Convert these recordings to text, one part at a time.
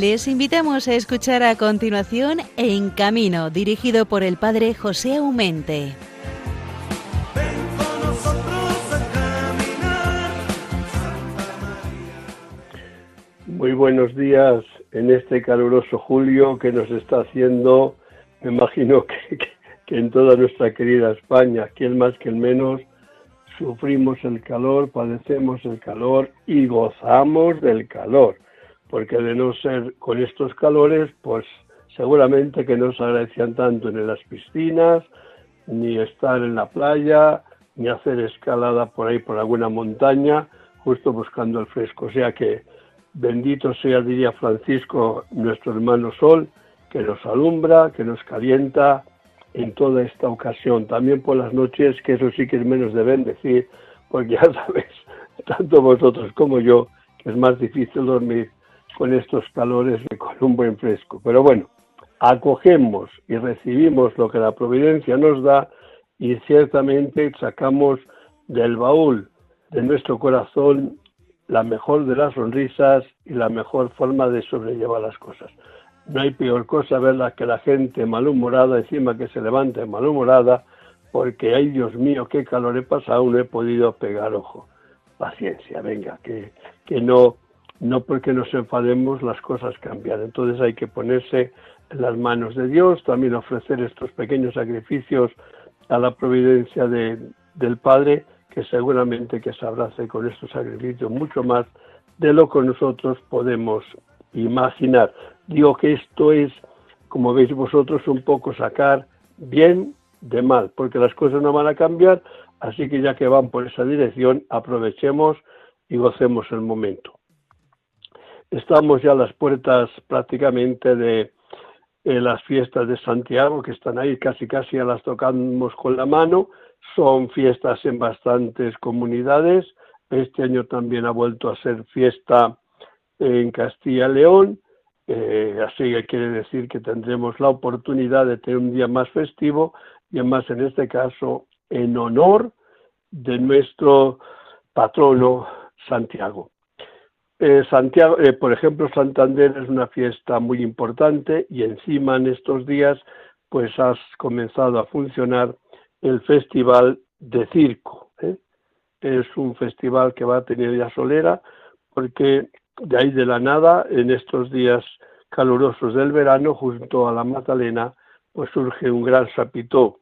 Les invitamos a escuchar a continuación En Camino, dirigido por el padre José Aumente. Muy buenos días en este caluroso julio que nos está haciendo, me imagino que, en toda nuestra querida España, quien más que el menos, sufrimos el calor, padecemos el calor y gozamos del calor porque de no ser con estos calores, pues seguramente que no se agradecían tanto en las piscinas, ni estar en la playa, ni hacer escalada por ahí por alguna montaña, justo buscando el fresco. O sea que bendito sea, diría Francisco, nuestro hermano Sol, que nos alumbra, que nos calienta en toda esta ocasión. También por las noches, que eso sí que es menos de bendecir, porque ya sabes, tanto vosotros como yo, que es más difícil dormir con estos calores y con un buen fresco. Pero bueno, acogemos y recibimos lo que la providencia nos da y ciertamente sacamos del baúl de nuestro corazón la mejor de las sonrisas y la mejor forma de sobrellevar las cosas. No hay peor cosa verla que la gente malhumorada, encima que se levante malhumorada, porque, ay Dios mío, qué calor he pasado, no he podido pegar ojo. Paciencia, venga, que, que no, no porque nos enfademos las cosas cambian. Entonces hay que ponerse en las manos de Dios, también ofrecer estos pequeños sacrificios a la providencia del Padre, que seguramente que se abrace con estos sacrificios mucho más de lo que nosotros podemos imaginar. Digo que esto es, como veis vosotros, un poco sacar bien de mal, porque las cosas no van a cambiar, así que ya que van por esa dirección, aprovechemos y gocemos el momento. Estamos ya a las puertas prácticamente de las fiestas de Santiago, que están ahí, casi casi ya las tocamos con la mano. Son fiestas en bastantes comunidades. Este año también ha vuelto a ser fiesta en Castilla y León. Eh, así que quiere decir que tendremos la oportunidad de tener un día más festivo y además en este caso en honor de nuestro patrono Santiago. Eh, Santiago, eh, por ejemplo, Santander es una fiesta muy importante y encima en estos días pues has comenzado a funcionar el Festival de Circo. ¿eh? Es un festival que va a tener ya solera porque de ahí de la nada, en estos días calurosos del verano, junto a la Magdalena, pues surge un gran sapitó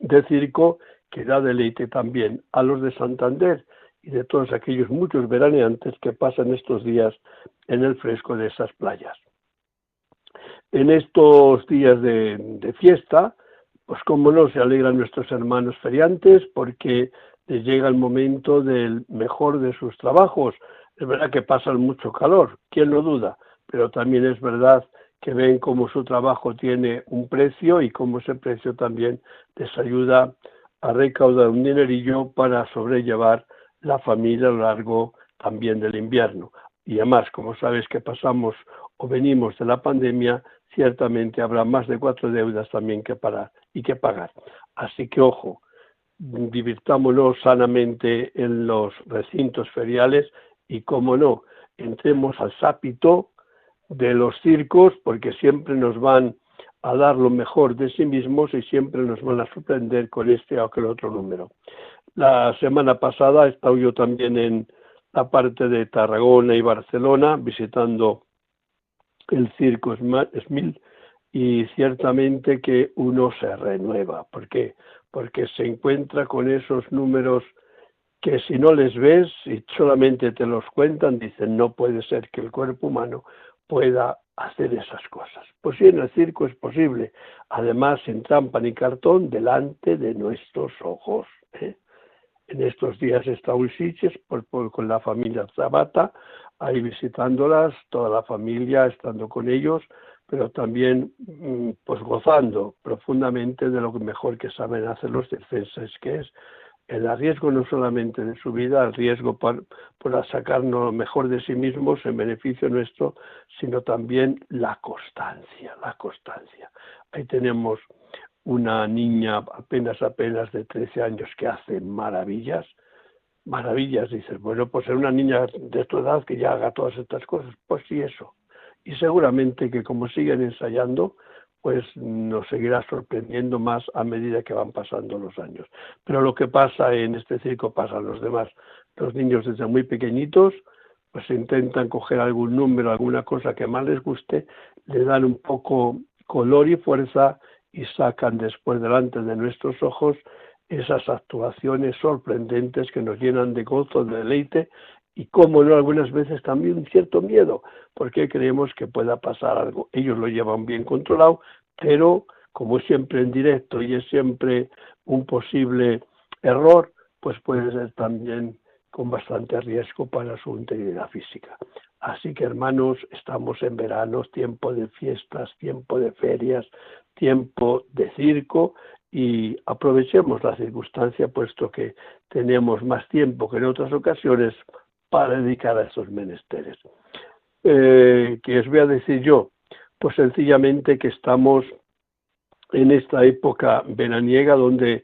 de circo que da deleite también a los de Santander y de todos aquellos muchos veraneantes que pasan estos días en el fresco de esas playas. En estos días de, fiesta, pues como no se alegran nuestros hermanos feriantes porque les llega el momento del mejor de sus trabajos. Es verdad que pasan mucho calor, ¿quién lo duda? Pero también es verdad que ven cómo su trabajo tiene un precio y cómo ese precio también les ayuda a recaudar un dinerillo para sobrellevar la familia a lo largo también del invierno. Y además, como sabes que pasamos o venimos de la pandemia, ciertamente habrá más de cuatro deudas también que pagar y que pagar. Así que ojo, divirtámonos sanamente en los recintos feriales y, como no, entremos al sápito de los circos porque siempre nos van a dar lo mejor de sí mismos y siempre nos van a sorprender con este o aquel otro número. La semana pasada he estado yo también en la parte de Tarragona y Barcelona visitando el circo Smil y ciertamente que uno se renueva. ¿Por qué? Porque se encuentra con esos números que si no les ves y solamente te los cuentan, dicen, no puede ser que el cuerpo humano pueda hacer esas cosas. Pues sí, en el circo es posible, además sin trampa ni cartón, delante de nuestros ojos. ¿eh? En estos días está Ulsiches con la familia Zabata, ahí visitándolas, toda la familia estando con ellos, pero también mm, pues gozando profundamente de lo mejor que saben hacer los defensas, que es el riesgo no solamente de su vida, el riesgo por, por sacarnos lo mejor de sí mismos en beneficio nuestro, sino también la constancia, la constancia. Ahí tenemos una niña apenas apenas de 13 años que hace maravillas, maravillas, dices, bueno, pues ser una niña de tu edad que ya haga todas estas cosas, pues sí eso. y seguramente que como siguen ensayando, pues nos seguirá sorprendiendo más a medida que van pasando los años. Pero lo que pasa en este circo pasa a los demás. Los niños desde muy pequeñitos pues intentan coger algún número, alguna cosa que más les guste, le dan un poco color y fuerza y sacan después delante de nuestros ojos esas actuaciones sorprendentes que nos llenan de gozo, de deleite y, como no, algunas veces también un cierto miedo, porque creemos que pueda pasar algo. Ellos lo llevan bien controlado, pero como siempre en directo y es siempre un posible error, pues puede ser también con bastante riesgo para su integridad física. Así que hermanos, estamos en verano, tiempo de fiestas, tiempo de ferias, tiempo de circo y aprovechemos la circunstancia puesto que tenemos más tiempo que en otras ocasiones para dedicar a esos menesteres. Eh, ¿Qué os voy a decir yo? Pues sencillamente que estamos en esta época veraniega donde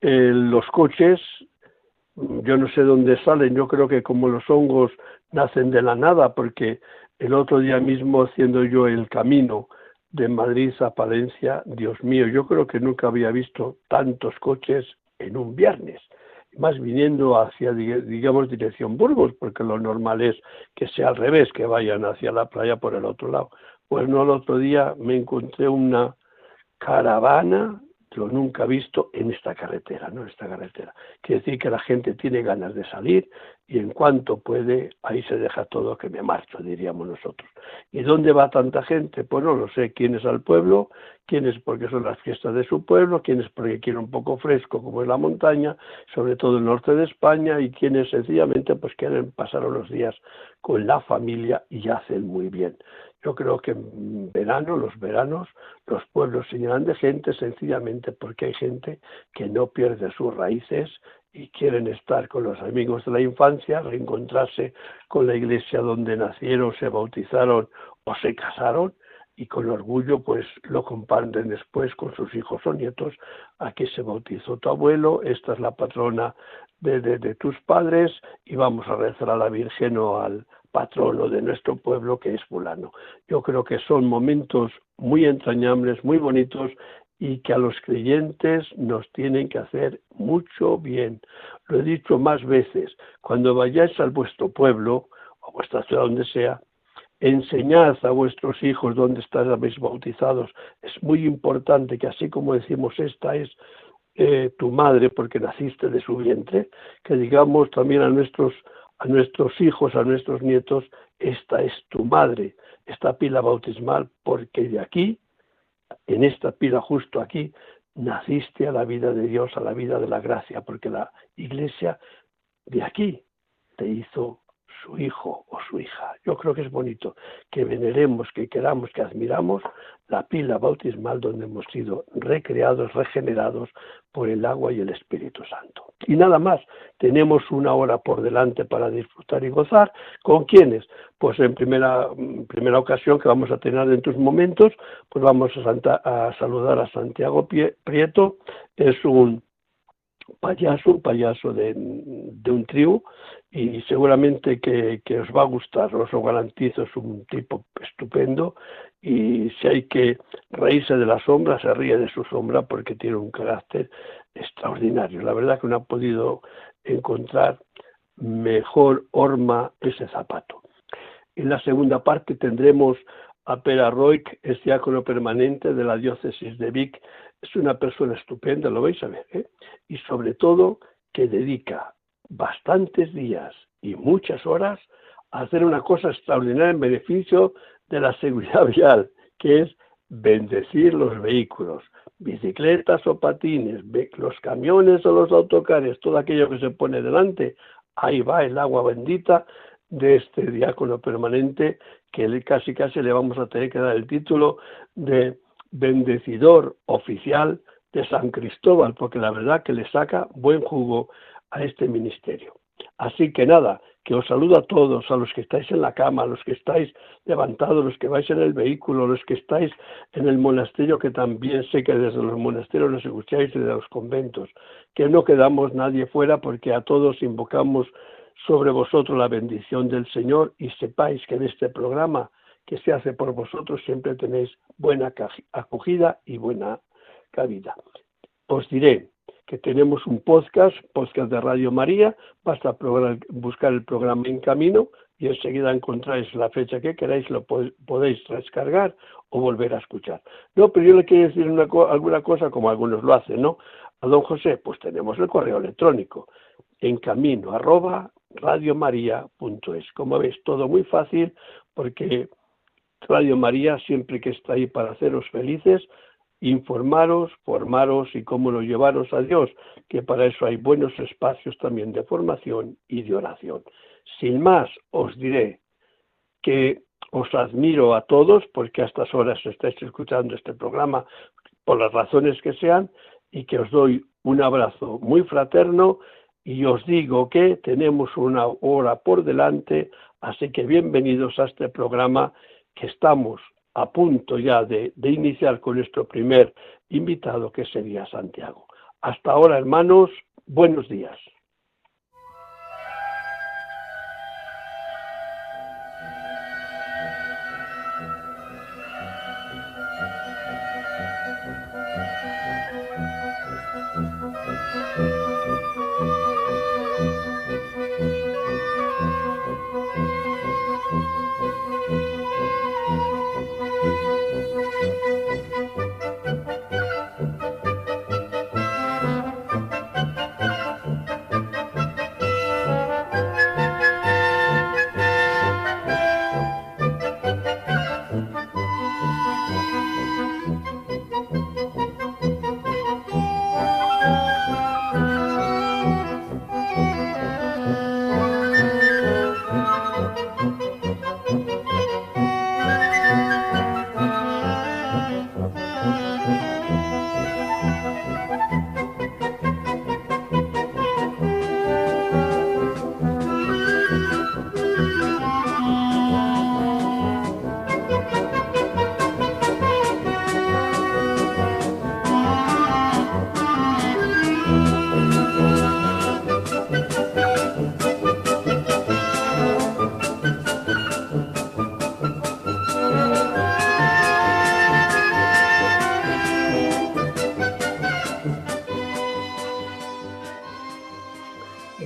eh, los coches yo no sé dónde salen, yo creo que como los hongos nacen de la nada, porque el otro día mismo haciendo yo el camino de Madrid a Palencia, Dios mío, yo creo que nunca había visto tantos coches en un viernes, más viniendo hacia, digamos, dirección Burgos, porque lo normal es que sea al revés, que vayan hacia la playa por el otro lado. Pues no, el otro día me encontré una caravana lo nunca visto en esta carretera, ¿no? Esta carretera. Quiere decir que la gente tiene ganas de salir y en cuanto puede, ahí se deja todo que me marcho, diríamos nosotros. ¿Y dónde va tanta gente? Pues no lo sé. ¿Quién es al pueblo? ¿Quién es porque son las fiestas de su pueblo? ¿Quién es porque quiere un poco fresco como es la montaña, sobre todo el norte de España? ¿Y quiénes sencillamente pues quieren pasar unos días con la familia y hacen muy bien? Yo creo que en verano, los veranos, los pueblos se llenan de gente sencillamente porque hay gente que no pierde sus raíces y quieren estar con los amigos de la infancia, reencontrarse con la iglesia donde nacieron, se bautizaron o se casaron y con orgullo pues lo comparten después con sus hijos o nietos. Aquí se bautizó tu abuelo, esta es la patrona de, de tus padres y vamos a rezar a la Virgen o al, patrono de nuestro pueblo que es fulano. Yo creo que son momentos muy entrañables, muy bonitos y que a los creyentes nos tienen que hacer mucho bien. Lo he dicho más veces, cuando vayáis a vuestro pueblo o vuestra ciudad donde sea, enseñad a vuestros hijos dónde estáis bautizados. Es muy importante que así como decimos esta es eh, tu madre porque naciste de su vientre, que digamos también a nuestros a nuestros hijos, a nuestros nietos, esta es tu madre, esta pila bautismal, porque de aquí, en esta pila justo aquí, naciste a la vida de Dios, a la vida de la gracia, porque la iglesia de aquí te hizo su hijo o su hija. Yo creo que es bonito que veneremos, que queramos, que admiramos la pila bautismal donde hemos sido recreados, regenerados por el agua y el Espíritu Santo. Y nada más, tenemos una hora por delante para disfrutar y gozar. ¿Con quiénes? Pues en primera, primera ocasión que vamos a tener en tus momentos, pues vamos a, a saludar a Santiago Prieto. Es un payaso, un payaso de, de un trío y seguramente que, que, os va a gustar, os lo garantizo, es un tipo estupendo y si hay que reírse de la sombra, se ríe de su sombra porque tiene un carácter extraordinario. La verdad que no ha podido encontrar mejor horma ese zapato. En la segunda parte tendremos a Pera Roig, es diácono permanente de la diócesis de Vic. Es una persona estupenda, lo vais a ver. ¿eh? Y sobre todo que dedica bastantes días y muchas horas a hacer una cosa extraordinaria en beneficio de la seguridad vial, que es bendecir los vehículos, bicicletas o patines, los camiones o los autocares, todo aquello que se pone delante, ahí va el agua bendita de este diácono permanente que casi casi le vamos a tener que dar el título de bendecidor oficial de San Cristóbal, porque la verdad que le saca buen jugo a este ministerio. Así que nada, que os saludo a todos, a los que estáis en la cama, a los que estáis levantados, los que vais en el vehículo, los que estáis en el monasterio, que también sé que desde los monasterios nos escucháis y de los conventos, que no quedamos nadie fuera porque a todos invocamos sobre vosotros la bendición del Señor y sepáis que en este programa que se hace por vosotros, siempre tenéis buena acogida y buena cabida. Os diré que tenemos un podcast, podcast de Radio María, basta buscar el programa en camino y enseguida encontráis la fecha que queráis, lo podéis descargar o volver a escuchar. No, pero yo le quiero decir una, alguna cosa como algunos lo hacen, ¿no? A don José, pues tenemos el correo electrónico en camino arroba radiomaria.es. Como veis, todo muy fácil porque Radio María siempre que está ahí para haceros felices, informaros, formaros y cómo lo llevaros a Dios, que para eso hay buenos espacios también de formación y de oración. Sin más, os diré que os admiro a todos porque a estas horas estáis escuchando este programa por las razones que sean y que os doy un abrazo muy fraterno y os digo que tenemos una hora por delante, así que bienvenidos a este programa que estamos a punto ya de, iniciar con nuestro primer invitado, que sería Santiago. Hasta ahora, hermanos, buenos días.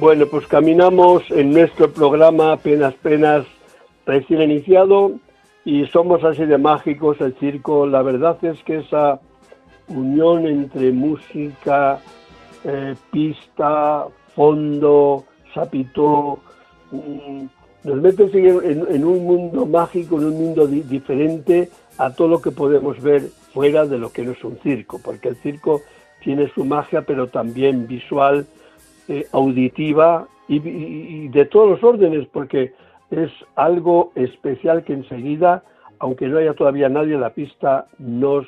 Bueno, pues caminamos en nuestro programa apenas, apenas recién iniciado y somos así de mágicos el circo. La verdad es que esa unión entre música, eh, pista, fondo, sapito, mm, nos mete en, un mundo mágico, en un mundo diferente a todo lo que podemos ver fuera de lo que no es un circo, porque el circo tiene su magia, pero también visual eh, auditiva y, de todos los órdenes, porque es algo especial que enseguida, aunque no haya todavía nadie en la pista, nos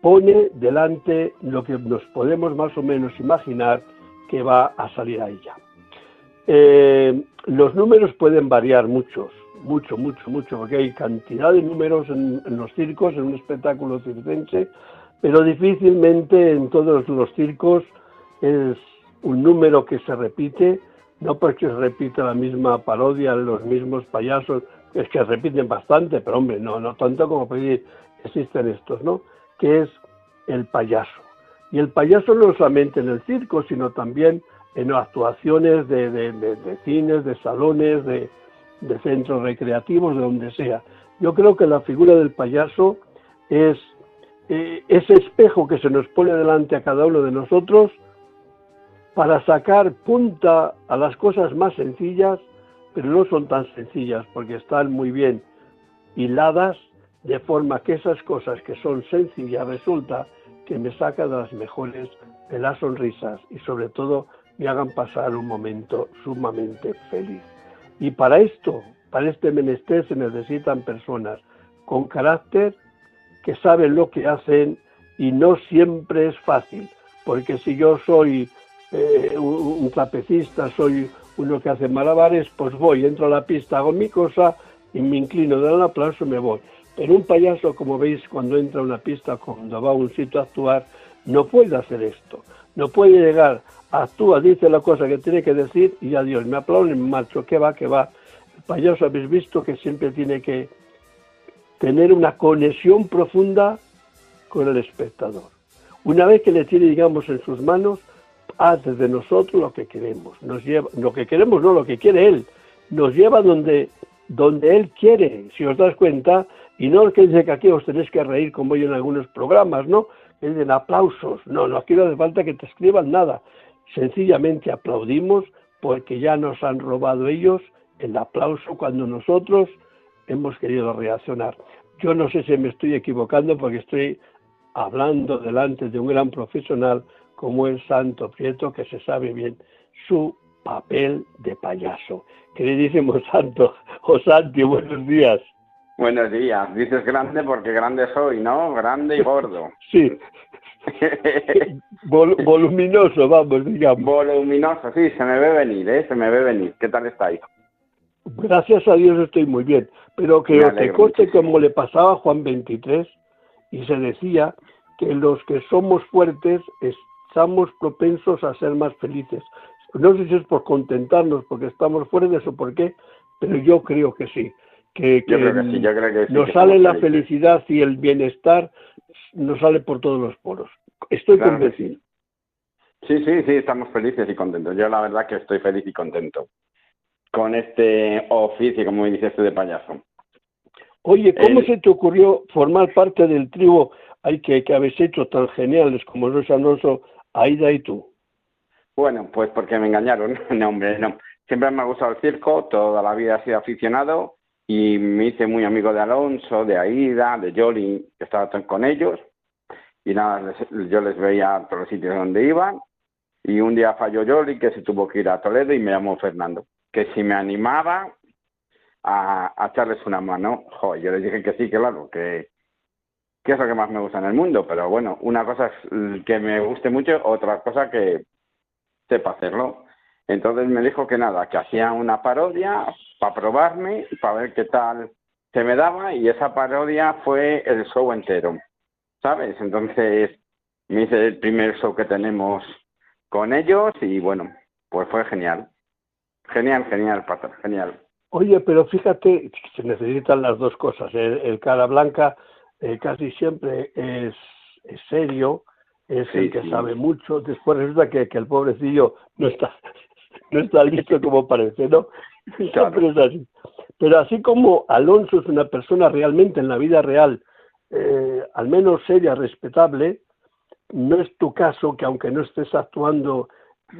pone delante lo que nos podemos más o menos imaginar que va a salir a ella. Eh, los números pueden variar muchos, mucho, mucho, mucho, porque hay cantidad de números en, en los circos, en un espectáculo circense, pero difícilmente en todos los circos es un número que se repite, no porque se repita la misma parodia, los mismos payasos, es que repiten bastante, pero hombre, no, no tanto como pedir, existen estos, ¿no? Que es el payaso. Y el payaso no solamente en el circo, sino también en actuaciones de, de, cines, de salones, de, centros recreativos, de donde sea. Yo creo que la figura del payaso es eh, ese espejo que se nos pone delante a cada uno de nosotros para sacar punta a las cosas más sencillas, pero no son tan sencillas porque están muy bien hiladas, de forma que esas cosas que son sencillas resulta que me sacan las mejores de las sonrisas y sobre todo me hagan pasar un momento sumamente feliz. Y para esto, para este menester se necesitan personas con carácter que saben lo que hacen y no siempre es fácil, porque si yo soy eh, un, trapecista, soy uno que hace malabares, pues voy, entro a la pista, hago mi cosa y me inclino, doy un aplauso y me voy. Pero un payaso, como veis, cuando entra a una pista, cuando va a un sitio a actuar, no puede hacer esto. No puede llegar, actúa, dice la cosa que tiene que decir y adiós, me aplauden me marcho, que va, que va. El payaso habéis visto que siempre tiene que tener una conexión profunda con el espectador. Una vez que le tiene, digamos, en sus manos, hace de nosotros lo que queremos. Nos lleva, lo que queremos, no lo que quiere él. Nos lleva donde, donde él quiere, si os das cuenta, y no que dice que aquí os tenéis que reír como yo en algunos programas, ¿no? Que dicen aplausos. No, no, aquí no hace falta que te escriban nada. Sencillamente aplaudimos porque ya nos han robado ellos el aplauso cuando nosotros hemos querido reaccionar. Yo no sé si me estoy equivocando porque estoy hablando delante de un gran profesional como el Santo Prieto, que se sabe bien su papel de payaso. Queridísimo Santo, o Santi, buenos días. Buenos días. Dices grande porque grande soy, ¿no? Grande y gordo. Sí. voluminoso, vamos, digamos. Voluminoso, sí, se me ve venir, ¿eh? Se me ve venir. ¿Qué tal estáis? Gracias a Dios estoy muy bien, pero que te coste como le pasaba a Juan 23 y se decía que los que somos fuertes estamos propensos a ser más felices. No sé si es por contentarnos porque estamos fuertes o por qué, pero yo creo que sí. Que, nos sale la felicidad y el bienestar, nos sale por todos los poros. Estoy convencido. Sí. sí, sí, estamos felices y contentos. Yo la verdad que estoy feliz y contento con este oficio, como dices tú, de payaso. Oye, ¿cómo se te ocurrió formar parte del trío hay que, que habéis hecho tan geniales como Luis Alonso, Aida y tú? Bueno, pues porque me engañaron. no, hombre, no. Siempre me ha gustado el circo, toda la vida he sido aficionado y me hice muy amigo de Alonso, de Aida, de Jolly, que estaba con ellos. Y nada, yo les veía a todos los sitios donde iban. Y un día falló Jolly, que se tuvo que ir a Toledo y me llamó Fernando. Que si me animaba a, a echarles una mano, jo, yo les dije que sí, claro, que, que es lo que más me gusta en el mundo, pero bueno, una cosa es que me guste mucho, otra cosa que sepa hacerlo. Entonces me dijo que nada, que hacía una parodia para probarme, para ver qué tal se me daba, y esa parodia fue el show entero, ¿sabes? Entonces me hice el primer show que tenemos con ellos y bueno, pues fue genial. Genial, genial, Pater, genial. Oye, pero fíjate, se necesitan las dos cosas. El, cara blanca eh, casi siempre es, serio, es el que sabe mucho. Después resulta que, el pobrecillo no está, no está listo como parece, ¿no? Siempre es así. Pero así como Alonso es una persona realmente en la vida real, eh, al menos seria, respetable, no es tu caso que aunque no estés actuando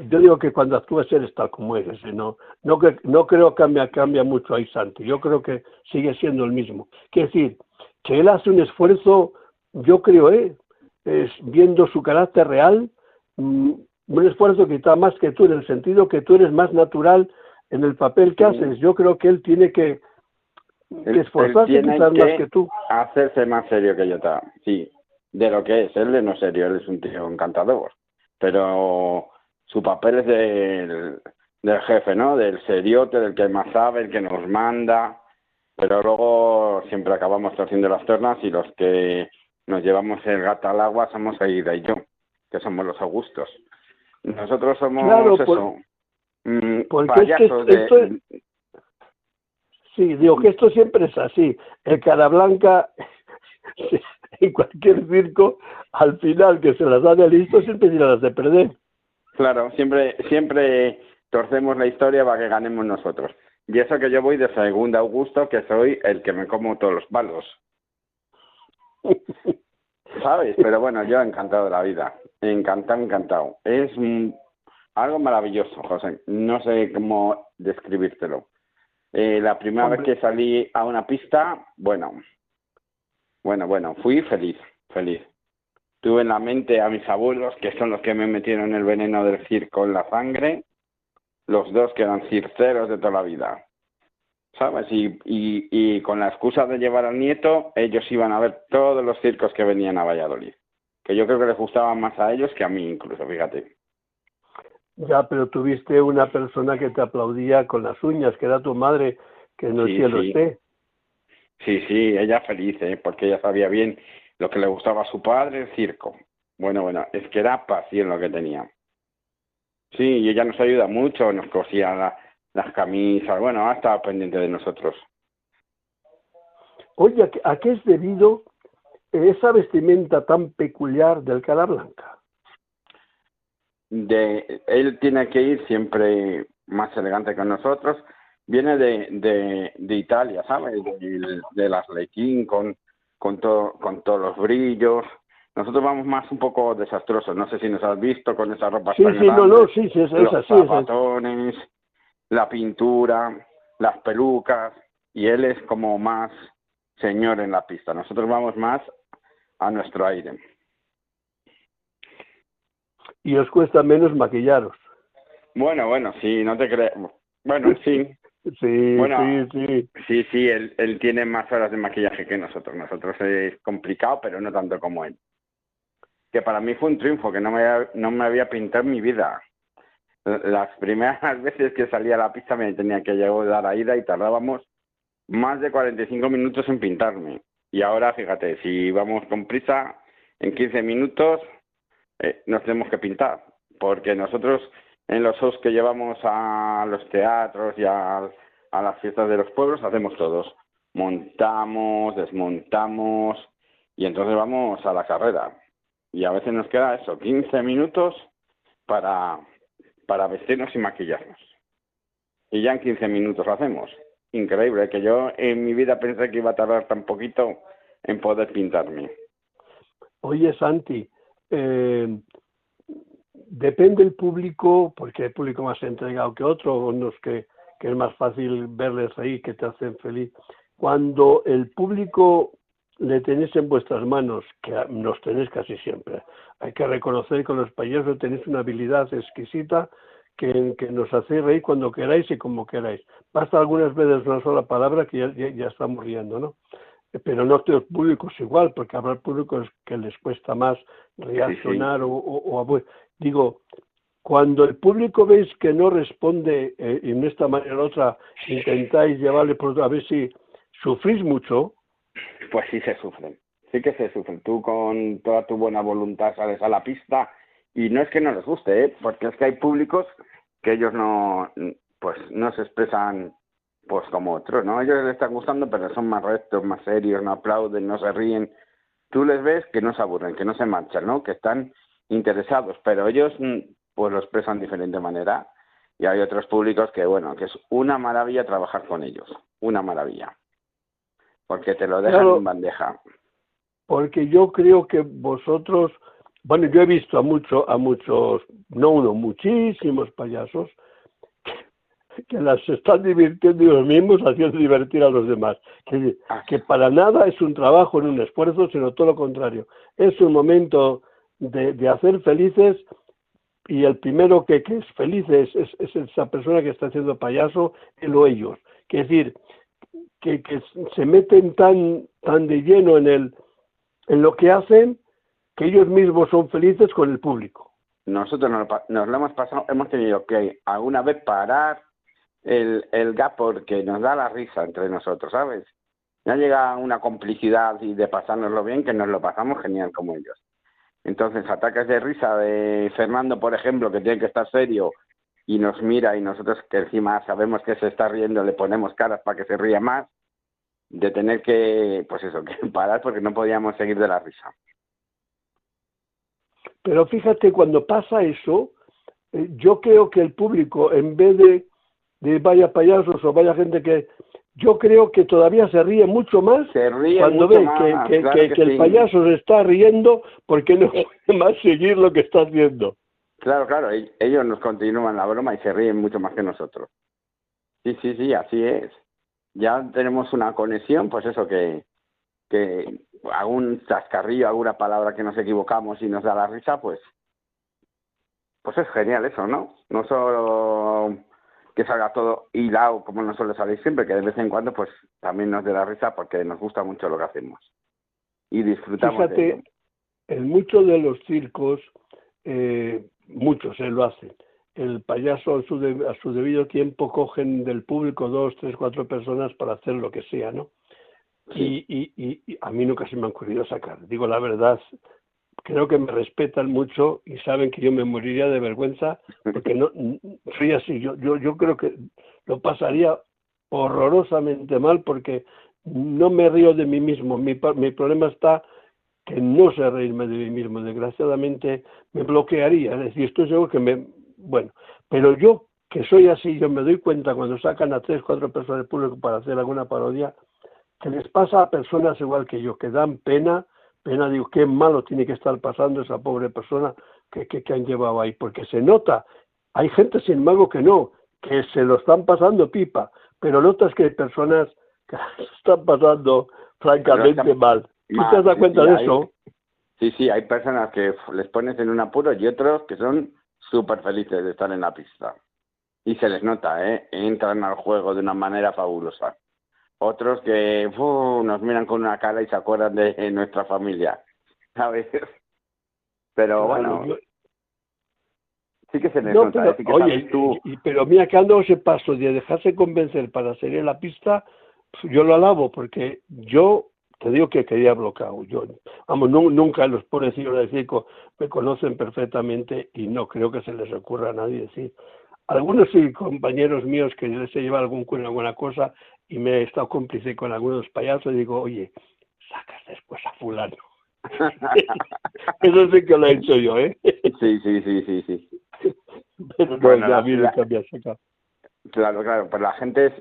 yo digo que cuando actúas eres tal como eres, no, no, no creo que cambia, cambia mucho ahí Santi, yo creo que sigue siendo el mismo. Quiere decir, que él hace un esfuerzo, yo creo, ¿eh? es viendo su carácter real, mm, un esfuerzo que está más que tú, en el sentido que tú eres más natural en el papel que haces. Yo creo que él tiene que, esforzarse más que tú. Hacerse más serio que yo, sí, de lo que es. Él es no serio, él es un tío encantador. Pero su papel es del, del jefe, ¿no? Del seriote, del que más sabe, el que nos manda, pero luego siempre acabamos torciendo las tornas y los que nos llevamos el gato al agua somos Aida y yo, que somos los augustos. Nosotros somos claro, eso, mm, payasos de... Sí, digo que esto siempre es así. El cara blanca, en cualquier circo, al final que se las da de listo, siempre tiene las de perder. Claro, siempre, siempre torcemos la historia para que ganemos nosotros. Y eso que yo voy de segundo Augusto, que soy el que me como todos los palos. ¿Sabes? Pero bueno, yo encantado de la vida. Encantado, encantado. Es algo maravilloso, José. No sé cómo describírtelo. Eh, la primera vez que salí a una pista, bueno, bueno, bueno, fui feliz, feliz tuve en la mente a mis abuelos, que son los que me metieron el veneno del circo en la sangre, los dos que eran circeros de toda la vida. ¿Sabes? Y, y, con la excusa de llevar al nieto, ellos iban a ver todos los circos que venían a Valladolid. Que yo creo que les gustaban más a ellos que a mí incluso, fíjate. Ya, pero tuviste una persona que te aplaudía con las uñas, que era tu madre, que no sí, cielo sí. Sí, sí, ella feliz, ¿eh? porque ella sabía bien lo que le gustaba a su padre, el circo. Bueno, bueno, es que era pasión lo que tenía. Sí, y ella nos ayuda mucho, nos cosía las camisas, bueno, ha estado pendiente de nosotros. Oye, ¿a qué es debido esa vestimenta tan peculiar del cara blanca? De, él tiene que ir siempre más elegante que nosotros. Viene de, de, de Italia, ¿sabes? De, las Lequín con, con, con todos los brillos. Nosotros vamos más un poco desastrosos. No sé si nos has visto con esa ropa sí, sí, no, no, sí, sí, es, los así. zapatones, la pintura, las pelucas. Y él es como más señor en la pista. Nosotros vamos más a nuestro aire. Y os cuesta menos maquillaros. Bueno, bueno, sí, no te crees. Bueno, sí. Sí, Bueno, sí, sí. Sí, sí, él, él tiene más horas de maquillaje que nosotros. Nosotros es complicado, pero no tanto como él. Que para mí fue un triunfo, que no me, había- no me había pintado en mi vida. Las primeras veces que salía a la pista me tenía que llevar a ida y tardábamos más de 45 minutos en pintarme. Y ahora, fíjate, si vamos con prisa, en 15 minutos eh, nos tenemos que pintar. Porque nosotros en los shows que llevamos a los teatros y a las fiestas de los pueblos hacemos todos. Montamos, desmontamos y entonces vamos a la carrera. Y a veces nos queda eso, 15 minutos para, para vestirnos y maquillarnos. Y ya en 15 minutos lo hacemos. Increíble, que yo en mi vida pensé que iba a tardar tan poquito en poder pintarme. Oye, Santi, eh, depende el público, porque hay público más entregado que otro, unos que, que es más fácil verles ahí, que te hacen feliz. Cuando el público le tenéis en vuestras manos, que nos tenéis casi siempre, hay que reconocer que los payasos tenéis una habilidad exquisita que, que nos hacéis reír cuando queráis y como queráis. Basta algunas veces una sola palabra que ya, ya, ya estamos riendo, ¿no? pero no todos los públicos igual, porque habrá públicos que les cuesta más reaccionar Sí, sí. O, o, o digo, cuando el público veis que no responde eh, de esta manera u otra intentáis llevarle por a ver si sufrís mucho, Pues sí se sufren, sí que se sufren. Tú con toda tu buena voluntad sales a la pista y no es que no les guste, ¿eh? porque es que hay públicos que ellos no, pues no se expresan pues como otros, ¿no? Ellos les están gustando, pero son más rectos, más serios, no aplauden, no se ríen. Tú les ves que no se aburren, que no se marchan, ¿no? Que están interesados, pero ellos mm, pues lo expresan de diferente manera. Y hay otros públicos que, bueno, que es una maravilla trabajar con ellos, una maravilla. Porque te lo dejan Claro. en bandeja. porque yo creo que vosotros, bueno, yo he visto a muchos, a muchos, no uno, muchísimos payasos que las están divirtiendo ellos mismos haciendo divertir a los demás. Que, que para nada es un trabajo ni un esfuerzo, sino todo lo contrario. Es un momento de, de hacer felices y el primero que, que es feliz es, es, es esa persona que está haciendo payaso y lo ellos. Que es decir, que, se meten tan, tan de lleno en, el, en lo que hacen que ellos mismos son felices con el público. Nosotros nos, nos hemos pasado, hemos tenido que alguna vez parar el, el gap porque nos da la risa entre nosotros, ¿sabes? Ya llega una complicidad y de pasárnoslo bien que nos lo pasamos genial como ellos. Entonces, ataques de risa de Fernando, por ejemplo, que tiene que estar serio y nos mira y nosotros que encima sabemos que se está riendo, le ponemos caras para que se ría más, de tener que, pues eso, que parar porque no podíamos seguir de la risa. Pero fíjate, cuando pasa eso, eh, yo creo que el público, en vez de, de vaya payasos o vaya gente que... Yo creo que todavía se ríe mucho más ríe cuando mucho ve más, que, que- claro que- que que el payaso se está riendo porque no puede más seguir lo que está haciendo. Claro, claro, e- ellos nos continúan la broma y se ríen mucho más que nosotros. Sí, sí, sí, así es. Ya tenemos una conexión, pues eso, que, que algún chascarrillo, alguna palabra que nos equivocamos y nos da la risa, pues, pues es genial eso, ¿no? No solo que salga todo hilado como nos suele salir siempre, que de vez en cuando pues también nos dé la risa porque nos gusta mucho lo que hacemos. Y disfrutamos de ello. Fíjate, en muchos de los circos, eh, muchos eh, lo hacen. El payaso a su, de- a su debido tiempo cogen del público dos, tres, cuatro personas para hacer lo que sea, ¿no? Y, y, y- y a mí nunca se me ha ocurrido sacar. Digo la verdad, creo que me respetan mucho y saben que yo me moriría de vergüenza porque no soy así. Yo, yo, yo creo que lo pasaría horrorosamente mal porque no me río de mí mismo, mi, mi problema está que no sé reírme de mí mismo, desgraciadamente me bloquearía, es decir, estoy seguro que me, bueno, pero yo que soy así, yo me doy cuenta cuando sacan a tres, cuatro personas del público para hacer alguna parodia, que les pasa a personas igual que yo, que dan pena, pena, digo, qué malo tiene que estar pasando esa pobre persona que, que, han llevado ahí, porque se nota, hay gente sin embargo que no, que se lo están pasando pipa, pero notas que hay personas que se están pasando francamente mal. ¿Tú te das cuenta de eso? Sí, sí, hay personas que les pones en un apuro y otros que son súper felices de estar en la pista. Y se les nota, ¿eh? Entran al juego de una manera fabulosa. Otros que nos miran con una cara y se acuerdan de nuestra familia, ¿sabes? Pero bueno, sí que se les nota. Pero, ¿eh? oye, tú... pero mira que ando ese paso de dejarse convencer para salir en la pista, yo lo alabo porque yo te digo que quería bloqueado. Yo, vamos, nunca los pobrecillos de circo me conocen perfectamente y no creo que se les ocurra a nadie decir. Algunos sí, compañeros míos que les he llevado algún cuento, alguna cosa, y me he estado cómplice con algunos payasos y digo, oye, sacas después a fulano. Eso sí que lo he hecho yo, ¿eh? sí, sí, sí, sí, sí. Pero no, bueno, a mí la, me sacado. Claro, claro, pero la gente es,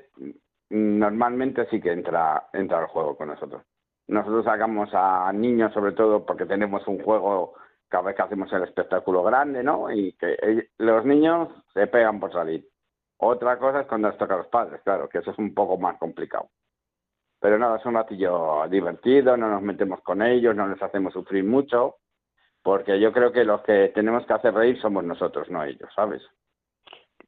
normalmente sí que entra, entra al juego con nosotros. Nosotros sacamos a niños sobre todo porque tenemos un juego cada vez que hacemos el espectáculo grande, ¿no? Y que los niños se pegan por salir. Otra cosa es cuando les toca a los padres, claro, que eso es un poco más complicado. Pero nada, es un ratillo divertido, no nos metemos con ellos, no les hacemos sufrir mucho, porque yo creo que los que tenemos que hacer reír somos nosotros, no ellos, ¿sabes?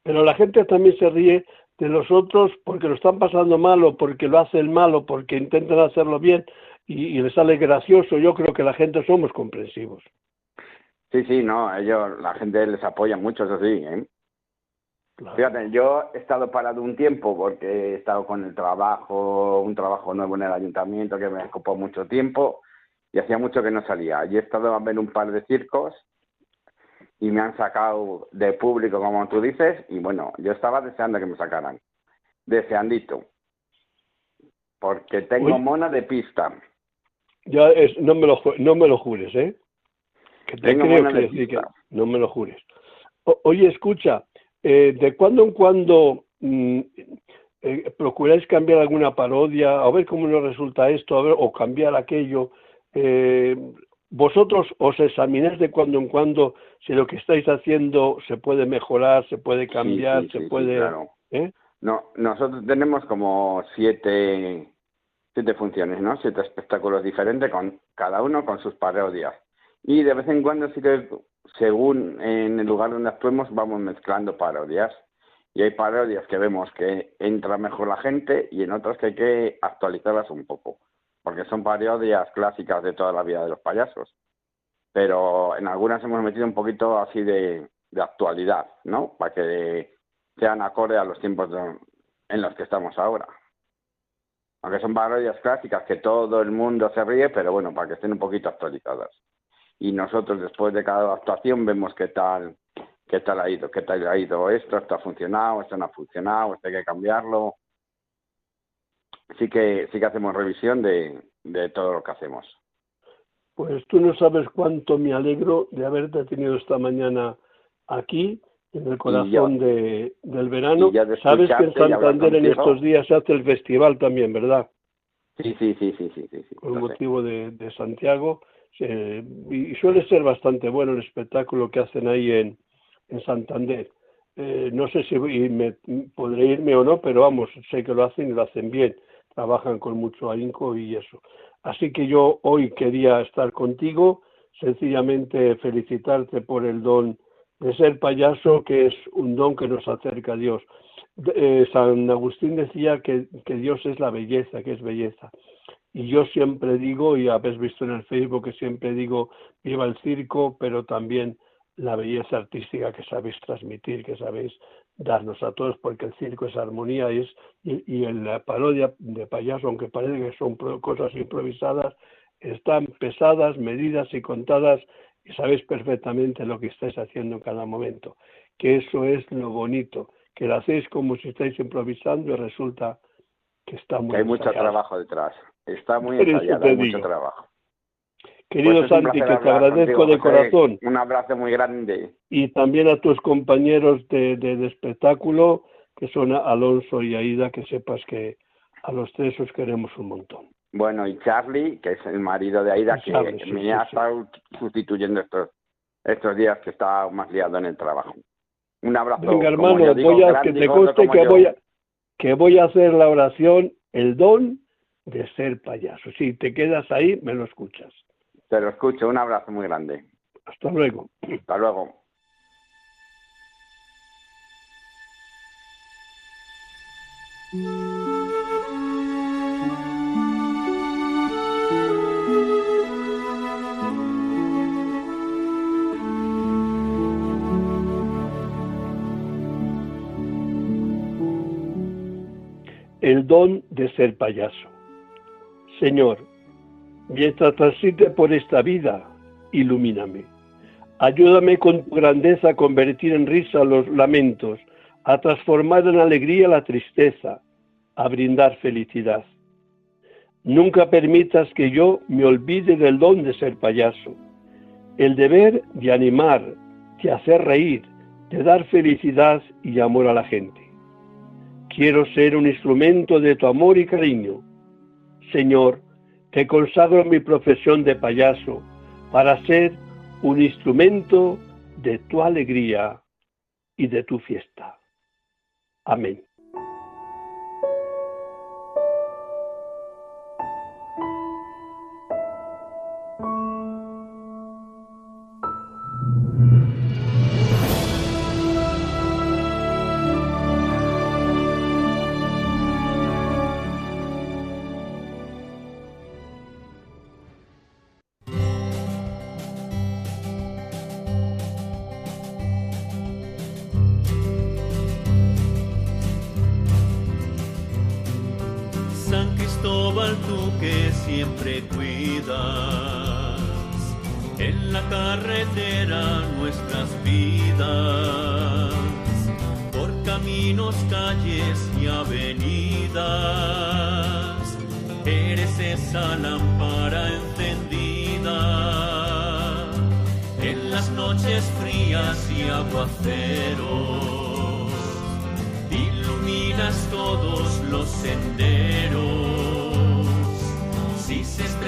Pero la gente también se ríe de los otros porque lo están pasando mal o porque lo hacen mal o porque intentan hacerlo bien y, les sale gracioso. Yo creo que la gente somos comprensivos. Sí, sí, no, ellos, la gente les apoya mucho, eso sí. ¿eh? Fíjate, yo he estado parado un tiempo porque he estado con el trabajo, un trabajo nuevo en el ayuntamiento que me ocupó mucho tiempo y hacía mucho que no salía. Y he estado a ver un par de circos y me han sacado de público, como tú dices, y bueno, yo estaba deseando que me sacaran. Deseandito. Porque tengo mona de pista. Ya es, no me lo no me lo jures, ¿eh? Que te tengo mona de pista. no me lo jures. oye, escucha, eh, de cuando en cuando mm, eh, procuráis cambiar alguna parodia, a ver cómo nos resulta esto, a ver, o cambiar aquello. Eh, vosotros os examináis de cuando en cuando si lo que estáis haciendo se puede mejorar, se puede cambiar, se puede... No, nosotros tenemos como siete, siete funciones, ¿no? Siete espectáculos diferentes, con cada uno con sus parodias. Y de vez en cuando sí que, según en el lugar donde actuemos, vamos mezclando parodias. Y hay parodias que vemos que entra mejor la gente y en otras que hay que actualizarlas un poco, porque son parodias clásicas de toda la vida de los payasos. Pero en algunas hemos metido un poquito así de, de actualidad, ¿no? Para que sean acorde a los tiempos en los que estamos ahora aunque son parodias clásicas que todo el mundo se ríe, pero bueno, para que estén un poquito actualizadas. Y nosotros después de cada actuación vemos qué tal, qué tal ha ido, qué tal ha ido esto, esto ha funcionado, esto no ha funcionado, esto hay que cambiarlo. Sí que, hacemos revisión de todo lo que hacemos. Pues tú no sabes cuánto me alegro de haberte tenido esta mañana aquí en el corazón de, del verano. Sabes que en Santander en estos días se hace el festival también, ¿verdad? Sí, sí, sí, sí, sí. sí, Con motivo de, de Santiago. y suele ser bastante bueno el espectáculo que hacen ahí en, en Santander. Eh, no sé si me, podré irme o no, pero vamos, sé que lo hacen y lo hacen bien. Trabajan con mucho ahínco y eso. Así que yo hoy quería estar contigo, sencillamente felicitarte por el don de ser payaso, que es un don que nos acerca a Dios. Eh, San Agustín decía que, que, Dios es la belleza, que es belleza. Y yo siempre digo, y habéis visto en el Facebook que siempre digo, viva el circo, pero también la belleza artística que sabéis transmitir, que sabéis darnos a todos, porque el circo es armonía y, y en la parodia de payaso, aunque parece que son cosas improvisadas, están pesadas, medidas y contadas y sabéis perfectamente lo que estáis haciendo en cada momento, que eso es lo bonito, que lo hacéis como si estáis improvisando y resulta que está muy hay mucho trabajo detrás. Está muy ensayado, hay mucho trabajo. Querido pues Santi, que te agradezco de corazón. Un abrazo muy grande. Y también a tus compañeros de, de, espectáculo, que son Alonso y Aida, que sepas que a los tres os queremos un montón. Bueno, y Charlie, que es el marido de Aida, que me ha estado sustituyendo estos, estos días que estaba más liado en el trabajo. Un abrazo. Venga, hermano, voy a, que te conste que voy, a, que voy a hacer la oración, el don de ser payaso. Si te quedas ahí, me lo escuchas. Te lo escucho, un abrazo muy grande. Hasta luego. Hasta luego. el don de ser payaso. Señor, Mientras transite por esta vida, ilumíname. Ayúdame con tu grandeza a convertir en risa los lamentos, a transformar en alegría la tristeza, a brindar felicidad. Nunca permitas que yo me olvide del don de ser payaso, el deber de animar, de hacer reír, de dar felicidad y amor a la gente. Quiero ser un instrumento de tu amor y cariño. Señor, te consagro mi profesión de payaso para ser un instrumento de tu alegría y de tu fiesta. Amén. tú que siempre cuidas. En la carretera nuestras vidas, por caminos, calles y avenidas, eres esa lámpara encendida. En las noches frías y aguaceros. Iluminas todos los senderos.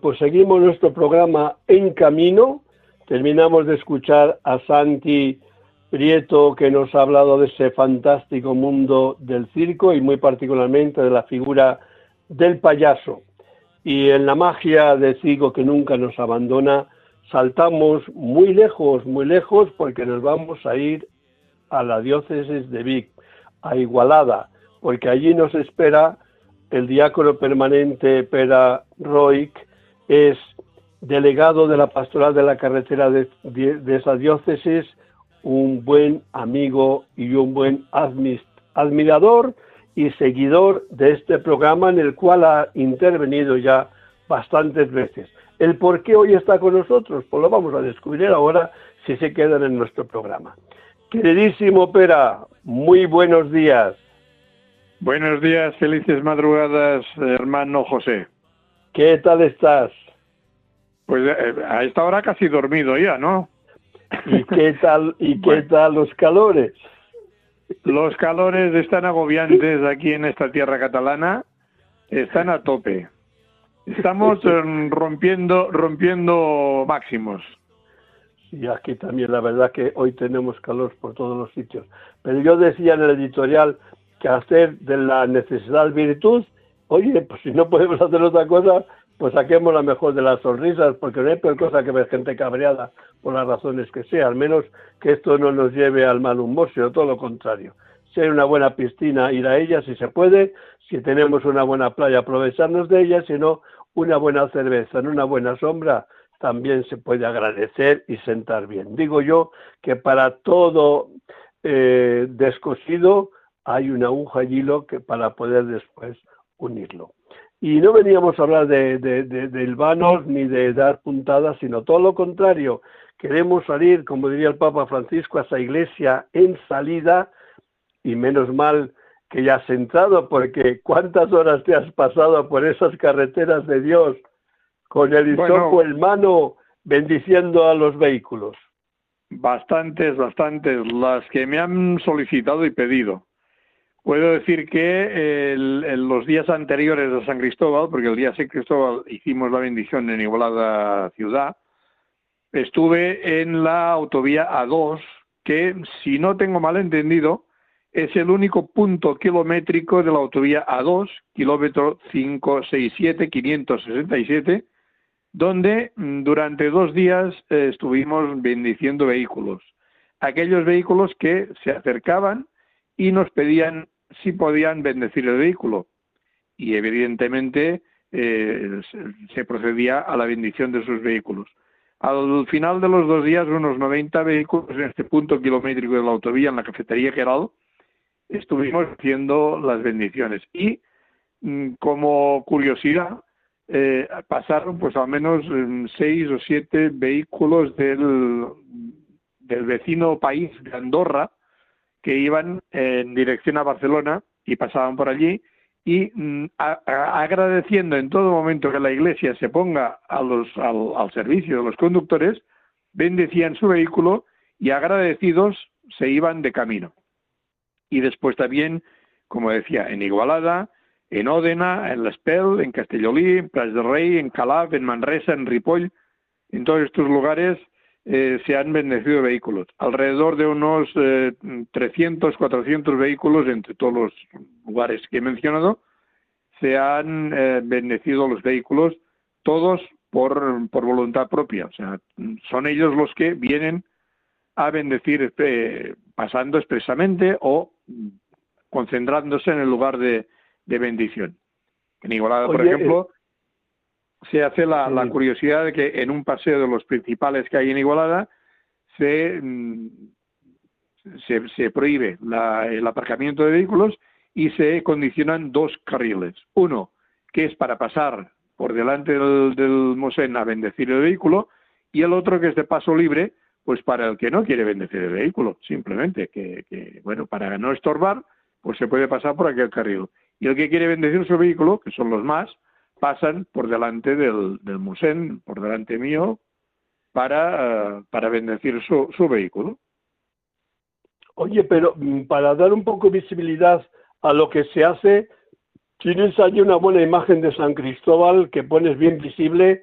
pues seguimos nuestro programa en camino. Terminamos de escuchar a Santi Prieto que nos ha hablado de ese fantástico mundo del circo y muy particularmente de la figura del payaso. Y en la magia de Cigo que nunca nos abandona, saltamos muy lejos, muy lejos, porque nos vamos a ir a la diócesis de Vic, a Igualada, porque allí nos espera el diácono permanente Pera Roig, es delegado de la pastoral de la carretera de, esa diócesis, un buen amigo y un buen admirador y seguidor de este programa en el cual ha intervenido ya bastantes veces. El por qué hoy está con nosotros, pues lo vamos a descubrir ahora si se quedan en nuestro programa. Queridísimo Pera, muy buenos días. Buenos días, felices madrugadas, hermano José. ¿Qué tal estás? Pues eh, a esta hora casi dormido ya, ¿no? ¿Y qué tal, y qué tal los calores? Los calores están agobiantes aquí en esta tierra catalana, están a tope. Estamos em, rompiendo, rompiendo máximos. Sí, aquí también, la verdad que hoy tenemos calor por todos los sitios. Pero yo decía en el editorial que hacer de la necesidad virtud Oye, pues si no podemos hacer otra cosa, pues saquemos la mejor de las sonrisas, porque no hay peor cosa que ver gente cabreada por las razones que sea, al menos que esto no nos lleve al mal humor, sino todo lo contrario. Si hay una buena piscina, ir a ella si se puede, si tenemos una buena playa, aprovecharnos de ella, si no, una buena cerveza en una buena sombra, también se puede agradecer y sentar bien. Digo yo que para todo eh, descosido hay una aguja y hilo que para poder después unirlo. Y no veníamos a hablar de, de, de, vanos ni de dar puntadas, sino todo lo contrario. Queremos salir, como diría el Papa Francisco, a esa iglesia en salida, y menos mal que ya has entrado, porque ¿cuántas horas te has pasado por esas carreteras de Dios con el hisopo en mano bendiciendo a los vehículos? Bastantes, bastantes, las que me han solicitado y pedido. Puedo decir que en los días anteriores a San Cristóbal, porque el día de San Cristóbal hicimos la bendición en Igualada ciudad, estuve en la autovía A2, que si no tengo mal entendido, es el único punto kilométrico de la autovía A2, kilómetro 567-567, donde mm, durante dos días eh, estuvimos bendiciendo vehículos. Aquellos vehículos que se acercaban y nos pedían si podían bendecir el vehículo. Y evidentemente eh, se procedía a la bendición de sus vehículos. Al final de los dos días, unos 90 vehículos en este punto kilométrico de la autovía, en la cafetería Gerald, estuvimos haciendo las bendiciones. Y mm, como curiosidad, eh, pasaron pues al menos mm, seis o siete vehículos del, del vecino país de Andorra, que iban en dirección a Barcelona y pasaban por allí y mm, agradeciendo en todo momento que la Iglesia se ponga a los, al, servicio de los conductores, bendecían su vehículo y agradecidos se iban de camino. Y después también, como decía, en Igualada, en Ódena, en L'Espel, en Castellolí, en Pras de Rey, en Calaf, en Manresa, en Ripoll, en todos estos lugares eh, se han bendecido vehículos. Alrededor de unos 300, eh, 400 vehículos entre todos los lugares que he mencionado se han eh, bendecido los vehículos, todos por, por, voluntad propia. O sea, son ellos los que vienen a bendecir pasando expresamente o concentrándose en el lugar de, bendición. En Igualada, por ejemplo, se hace la, curiosidad de que en un paseo de los principales que hay en Igualada se, mm, se, prohíbe el aparcamiento de vehículos y se condicionan dos carriles. Uno, que es para pasar por delante del, del a bendecir el vehículo, y el otro que es de paso libre, pues para el que no quiere bendecir el vehículo, simplemente, que, que bueno, para no estorbar, pues se puede pasar por aquel carril. Y el que quiere bendecir su vehículo, que son los más, pasan por delante del, del por delante mío, para, para bendecir su, su vehículo. Oye, pero mm, para dar un poco visibilidad a lo que se hace, tienes allí una buena imagen de San Cristóbal que pones bien visible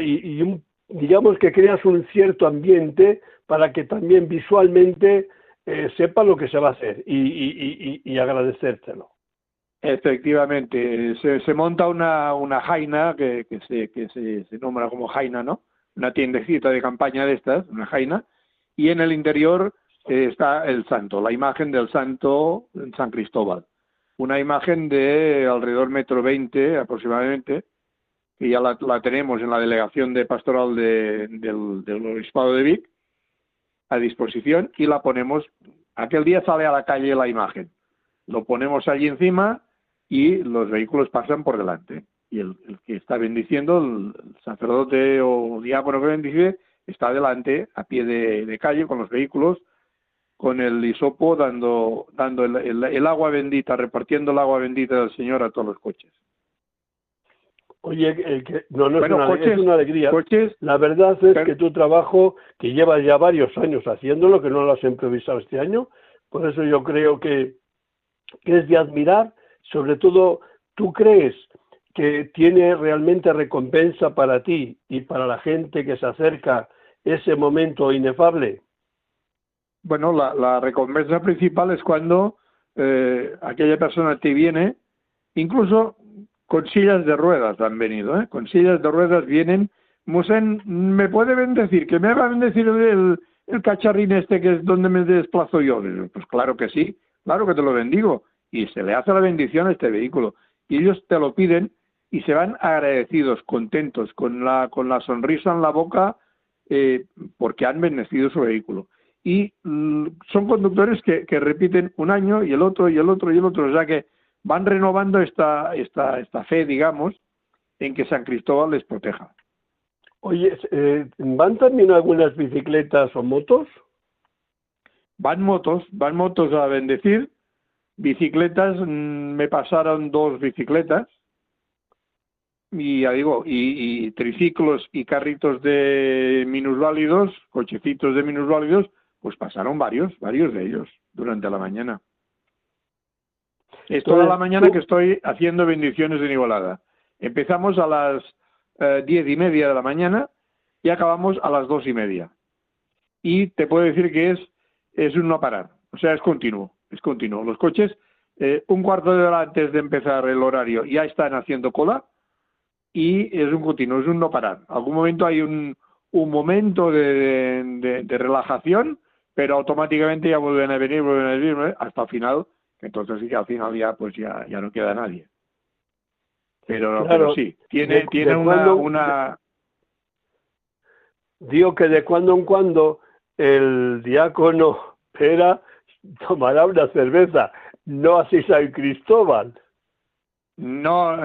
y, y digamos que creas un cierto ambiente para que también visualmente eh, sepa lo que se va a hacer y, y, y agradecértelo. Efectivamente, se, monta una, una jaina que, que, se, que se, nombra como jaina, ¿no? Una tiendecita de campaña de estas, una jaina, y en el interior eh, está el santo, la imagen del santo San Cristóbal. Una imagen de alrededor metro veinte aproximadamente, que ya la, tenemos en la delegación de pastoral de, del, del Obispado de Vic a disposición y la ponemos, aquel día sale a la calle la imagen, lo ponemos allí encima y los vehículos pasan por delante. Y el, que está bendiciendo, el, sacerdote o diácono que bendice, está delante, a pie de, calle, con los vehículos, con el hisopo, dando, dando el, agua bendita, repartiendo el agua bendita del Señor a todos los coches. Oye, no, no es, una, alegría. la verdad es que tu trabajo, que llevas ya varios años haciéndolo, que no lo has improvisado este año, por eso yo creo que, que es de admirar sobre todo, ¿tú crees que tiene realmente recompensa para ti y para la gente que se acerca ese momento inefable? Bueno, la, recompensa principal es cuando eh, aquella persona te viene, incluso con sillas de ruedas han venido, ¿eh? con sillas de ruedas vienen. Musén, ¿me puede bendecir? ¿Que me va a bendecir el, el cacharrín este que es donde me desplazo yo? Pues claro que sí, claro que te lo bendigo. Y se le hace la bendición a este vehículo. Y ellos te lo piden y se van agradecidos, contentos, con la, con la sonrisa en la boca, eh, porque han bendecido su vehículo. Y mm, son conductores que, que, repiten un año y el otro y el otro y el otro, o sea que van renovando esta, esta, esta fe, digamos, en que San Cristóbal les proteja. Oye, eh, ¿van también algunas bicicletas o motos? Van motos, van motos a bendecir. Bicicletas, mm, me pasaron dos bicicletas y ya digo, y, triciclos y carritos de minusválidos, cochecitos de minusválidos, pues pasaron varios, varios de ellos durante la mañana. Es toda la mañana que estoy haciendo bendiciones en Igualada. Empezamos a las eh, diez y media de la mañana y acabamos a las dos y media. Y te puedo decir que es, es un no parar, o sea, es continuo, es continuo. Los coches, eh, un cuarto de hora antes de empezar el horario, ya están haciendo cola y es un continuo, es un no parar. Algún momento hay un, un momento de, relajación, pero automáticamente ya vuelven a venir, vuelven a venir hasta el final, entonces sí que al final ya pues ya, ya no queda nadie. Pero, sí, tiene, tiene una, una... Digo que de cuando en cuando el diácono era tomará una cerveza, no así San Cristóbal. No,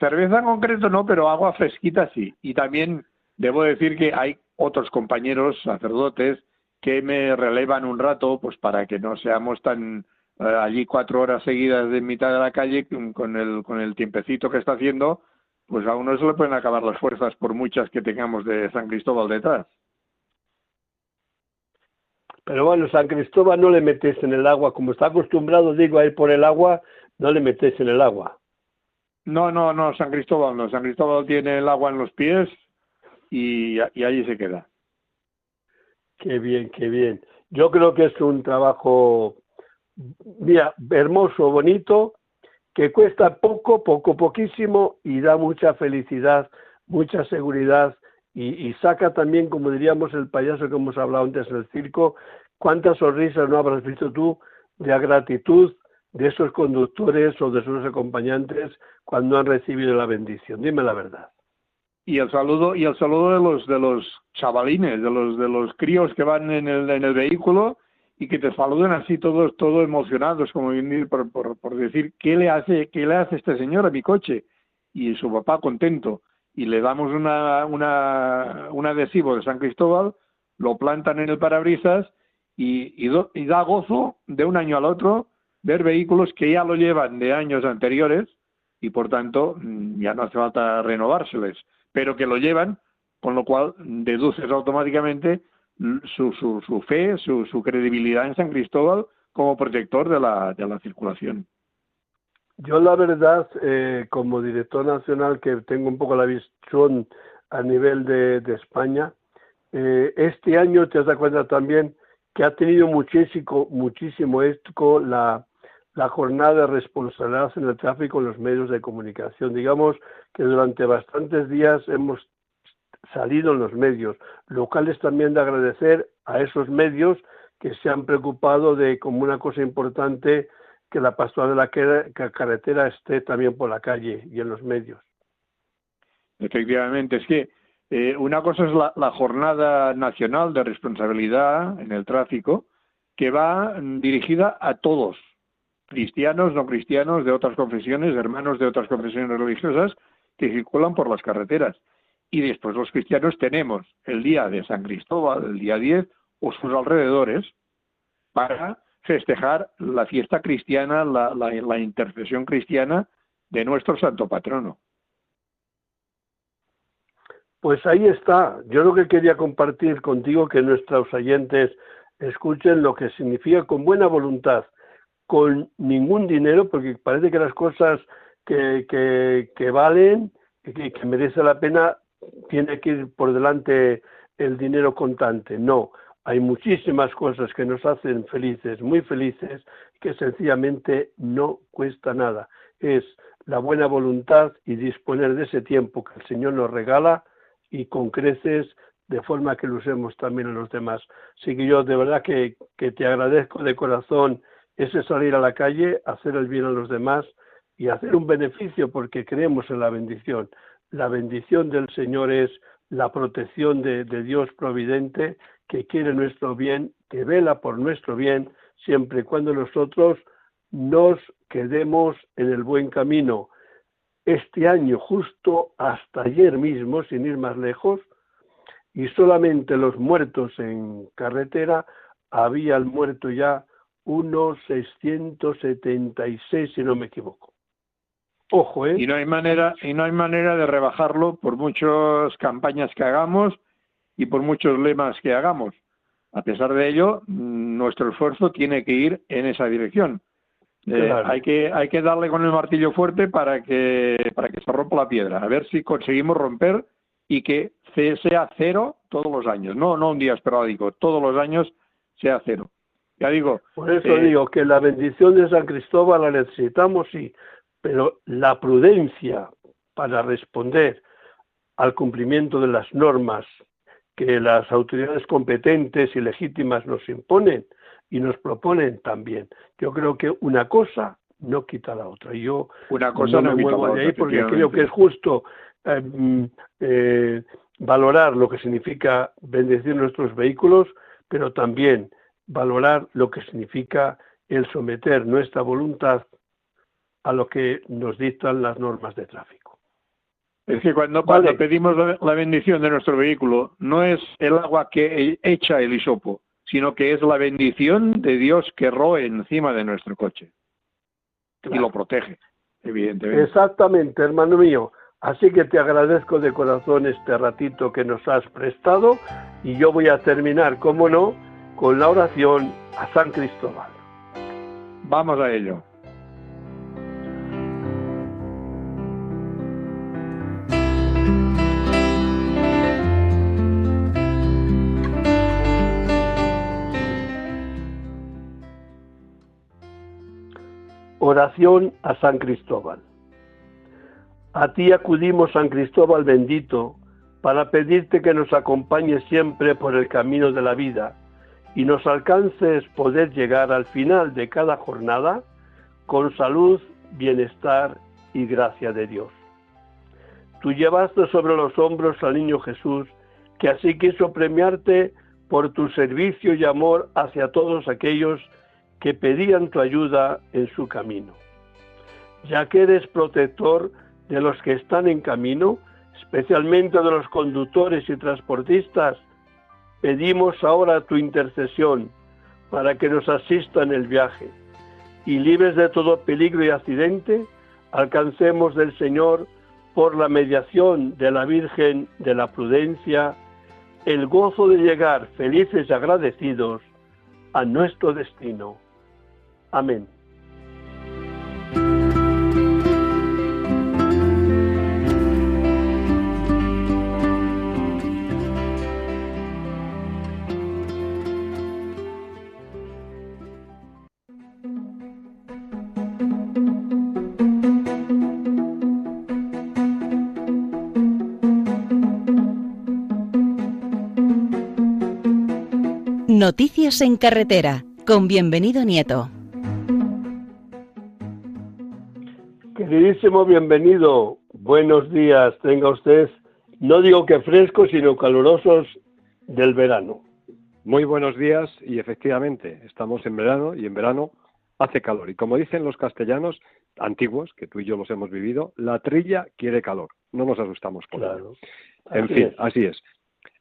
cerveza en concreto no, pero agua fresquita sí. Y también debo decir que hay otros compañeros sacerdotes que me relevan un rato, pues para que no seamos tan eh, allí cuatro horas seguidas de mitad de la calle con el, con el tiempecito que está haciendo, pues a uno se le pueden acabar las fuerzas por muchas que tengamos de San Cristóbal detrás. Pero bueno, San Cristóbal no le metes en el agua, como está acostumbrado, digo, a ir por el agua, no le metes en el agua. No, no, no, San Cristóbal no. San Cristóbal tiene el agua en los pies y, y allí se queda. Qué bien, qué bien. Yo creo que es un trabajo, mira, hermoso, bonito, que cuesta poco, poco, poquísimo y da mucha felicidad, mucha seguridad y, saca también, como diríamos el payaso que hemos hablado antes en el circo, cuántas sonrisas no habrás visto tú de gratitud de esos conductores o de esos acompañantes cuando han recibido la bendición. Dime la verdad. Y el saludo y el saludo de los de los chavalines, de los de los críos que van en el, en el vehículo y que te saluden así todos todos emocionados como por, por, por decir qué le hace qué le hace este señor a mi coche y su papá contento y le damos una, una un adhesivo de San Cristóbal lo plantan en el parabrisas y, y, y da gozo de un año al otro ver vehículos que ya lo llevan de años anteriores y por tanto mm, ya no hace falta renovárseles, pero que lo llevan, con lo cual deduces automáticamente su, su, su fe, su, su, credibilidad en San Cristóbal como protector de la, de la circulación. Yo la verdad, eh, como director nacional que tengo un poco la visión a nivel de, de España, eh, este año te das cuenta también que ha tenido muchísimo, muchísimo eco la, la jornada de responsabilidad en el tráfico en los medios de comunicación. Digamos que durante bastantes días hemos salido en los medios, locales también de agradecer a esos medios que se han preocupado de como una cosa importante que la pastoral de la carretera esté también por la calle y en los medios. Efectivamente, es que eh, una cosa es la, la, jornada nacional de responsabilidad en el tráfico, que va dirigida a todos, cristianos, no cristianos, de otras confesiones, hermanos de otras confesiones religiosas que circulan por las carreteras. Y después los cristianos tenemos el día de San Cristóbal, el día 10, o sus alrededores, para festejar la fiesta cristiana, la, la, la intercesión cristiana de nuestro santo patrono. Pues ahí está. Yo lo que quería compartir contigo, que nuestros oyentes escuchen lo que significa con buena voluntad con ningún dinero, porque parece que las cosas que, que, que valen, que, que merece la pena, tiene que ir por delante el dinero contante. No, hay muchísimas cosas que nos hacen felices, muy felices, que sencillamente no cuesta nada. Es la buena voluntad y disponer de ese tiempo que el Señor nos regala y con creces de forma que lo usemos también en los demás. Así que yo de verdad que, que te agradezco de corazón ese salir a la calle, hacer el bien a los demás y hacer un beneficio porque creemos en la bendición. La bendición del Señor es la protección de, Dios providente que quiere nuestro bien, que vela por nuestro bien, siempre y cuando nosotros nos quedemos en el buen camino. Este año, justo hasta ayer mismo, sin ir más lejos, y solamente los muertos en carretera, había el muerto ya unos 676, si no me equivoco. Ojo, ¿eh? Y no hay manera, y no hay manera de rebajarlo por muchas campañas que hagamos y por muchos lemas que hagamos. A pesar de ello, nuestro esfuerzo tiene que ir en esa dirección. Eh, hay que hay que darle con el martillo fuerte para que para que se rompa la piedra. A ver si conseguimos romper y que sea cero todos los años. No no un día esporádico, todos los años sea cero. Ya digo. Por eso eh, digo que la bendición de San Cristóbal la necesitamos, sí, pero la prudencia para responder al cumplimiento de las normas que las autoridades competentes y legítimas nos imponen y nos proponen también. Yo creo que una cosa no quita la otra. Yo una cosa no, me muevo de ahí porque creo que es justo eh, mm, eh, valorar lo que significa bendecir nuestros vehículos, pero también valorar lo que significa el someter nuestra voluntad a lo que nos dictan las normas de tráfico. Es que cuando, pedimos la bendición de nuestro vehículo, no es el agua que echa el hisopo, sino que es la bendición de Dios que roe encima de nuestro coche y lo protege, evidentemente. Exactamente, hermano mío. Así que te agradezco de corazón este ratito que nos has prestado y yo voy a terminar, como no, con la oración a San Cristóbal. Vamos a ello. Oración a San Cristóbal. A ti acudimos, San Cristóbal bendito, para pedirte que nos acompañes siempre por el camino de la vida y nos alcances poder llegar al final de cada jornada con salud, bienestar y gracia de Dios. Tú llevaste sobre los hombros al niño Jesús, que así quiso premiarte por tu servicio y amor hacia todos aquellos que pedían tu ayuda en su camino. Ya que eres protector de los que están en camino, especialmente de los conductores y transportistas, Pedimos ahora tu intercesión para que nos asista en el viaje y libres de todo peligro y accidente, alcancemos del Señor, por la mediación de la Virgen de la Prudencia, el gozo de llegar felices y agradecidos a nuestro destino. Amén. Noticias en carretera con bienvenido Nieto. Queridísimo bienvenido, buenos días, tenga usted, no digo que frescos, sino calurosos del verano. Muy buenos días y efectivamente estamos en verano y en verano hace calor. Y como dicen los castellanos antiguos, que tú y yo los hemos vivido, la trilla quiere calor. No nos asustamos por claro. En fin, así es.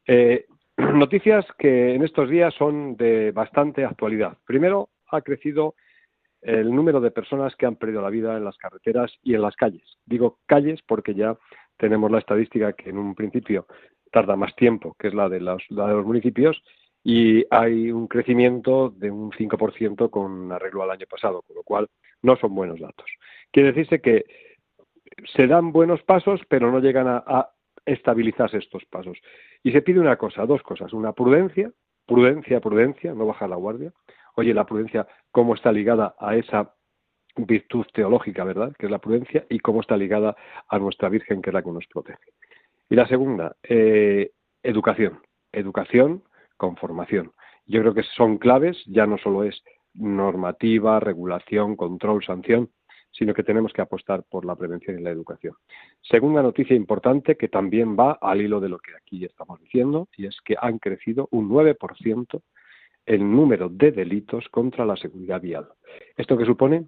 Eh, Noticias que en estos días son de bastante actualidad. Primero, ha crecido el número de personas que han perdido la vida en las carreteras y en las calles. Digo calles porque ya tenemos la estadística que en un principio tarda más tiempo, que es la de los, de los municipios, y hay un crecimiento de un 5% con arreglo al año pasado, con lo cual no son buenos datos. Quiere decirse que se dan buenos pasos, pero no llegan a estabilizarse estos pasos. Y se pide una cosa, dos cosas, una prudencia, prudencia, prudencia, no bajar la guardia. Oye, la prudencia, ¿cómo está ligada a esa virtud teológica, ¿verdad? Que es la prudencia y cómo está ligada a nuestra Virgen, que es la que nos protege. Y la segunda, eh, educación. Educación con formación. Yo creo que son claves, ya no solo es normativa, regulación, control, sanción, sino que tenemos que apostar por la prevención y la educación. Segunda noticia importante que también va al hilo de lo que aquí estamos diciendo, y es que han crecido un 9% el número de delitos contra la seguridad vial. ¿Esto qué supone?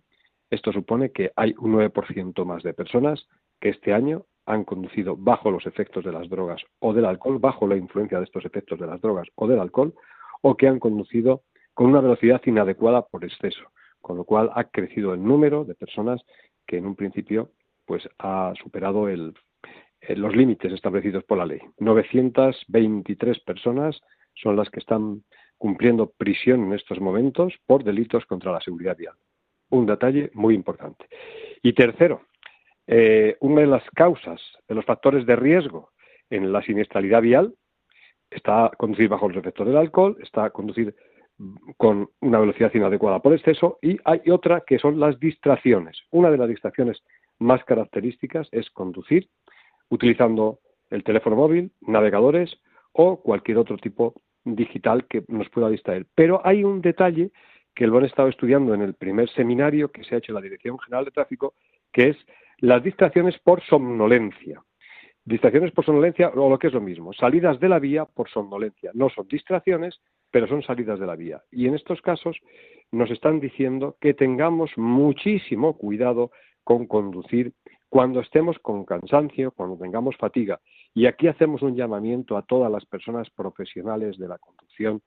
Esto supone que hay un 9% más de personas que este año han conducido bajo los efectos de las drogas o del alcohol, bajo la influencia de estos efectos de las drogas o del alcohol, o que han conducido con una velocidad inadecuada por exceso, con lo cual ha crecido el número de personas que en un principio pues ha superado el, eh, los límites establecidos por la ley. 923 personas son las que están cumpliendo prisión en estos momentos por delitos contra la seguridad vial. Un detalle muy importante. Y tercero, eh, una de las causas de los factores de riesgo en la siniestralidad vial está conducir bajo los efectos del alcohol, está conducir con una velocidad inadecuada por exceso y hay otra que son las distracciones. Una de las distracciones más características es conducir utilizando el teléfono móvil, navegadores o cualquier otro tipo digital que nos pueda distraer. Pero hay un detalle que lo han estado estudiando en el primer seminario que se ha hecho en la Dirección General de Tráfico, que es las distracciones por somnolencia. Distracciones por somnolencia o lo que es lo mismo, salidas de la vía por somnolencia. No son distracciones, pero son salidas de la vía. Y en estos casos nos están diciendo que tengamos muchísimo cuidado con conducir cuando estemos con cansancio, cuando tengamos fatiga. Y aquí hacemos un llamamiento a todas las personas profesionales de la conducción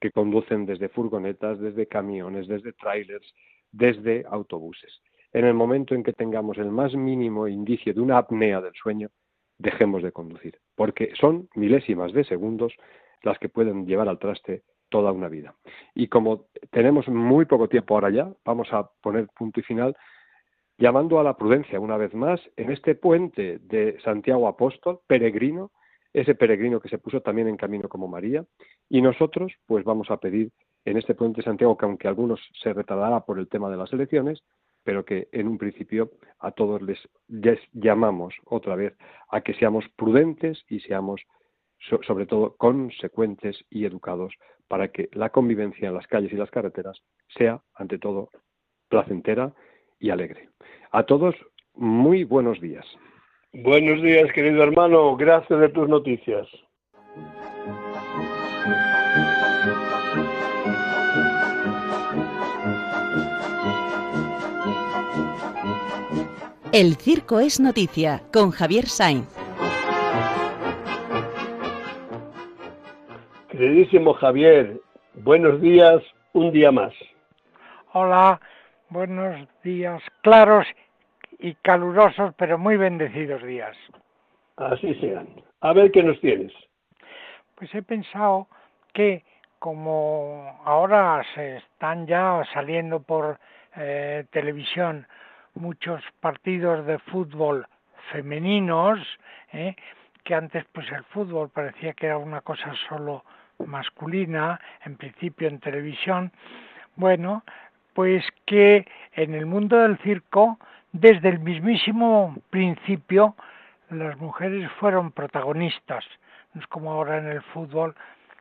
que conducen desde furgonetas, desde camiones, desde trailers, desde autobuses. En el momento en que tengamos el más mínimo indicio de una apnea del sueño, dejemos de conducir, porque son milésimas de segundos las que pueden llevar al traste toda una vida. Y como tenemos muy poco tiempo ahora ya, vamos a poner punto y final llamando a la prudencia una vez más en este puente de Santiago Apóstol, peregrino, ese peregrino que se puso también en camino como María, y nosotros pues vamos a pedir en este puente de Santiago que aunque algunos se retardará por el tema de las elecciones, pero que en un principio a todos les, llamamos otra vez a que seamos prudentes y seamos sobre todo consecuentes y educados para que la convivencia en las calles y las carreteras sea, ante todo, placentera y alegre. A todos, muy buenos días. Buenos días, querido hermano. Gracias de tus noticias. El Circo es Noticia con Javier Sainz. Queridísimo Javier, buenos días, un día más. Hola, buenos días, claros y calurosos, pero muy bendecidos días. Así sean. A ver qué nos tienes. Pues he pensado que como ahora se están ya saliendo por eh, televisión muchos partidos de fútbol femeninos, ¿eh? que antes pues el fútbol parecía que era una cosa solo masculina, en principio en televisión, bueno, pues que en el mundo del circo, desde el mismísimo principio, las mujeres fueron protagonistas. No es como ahora en el fútbol,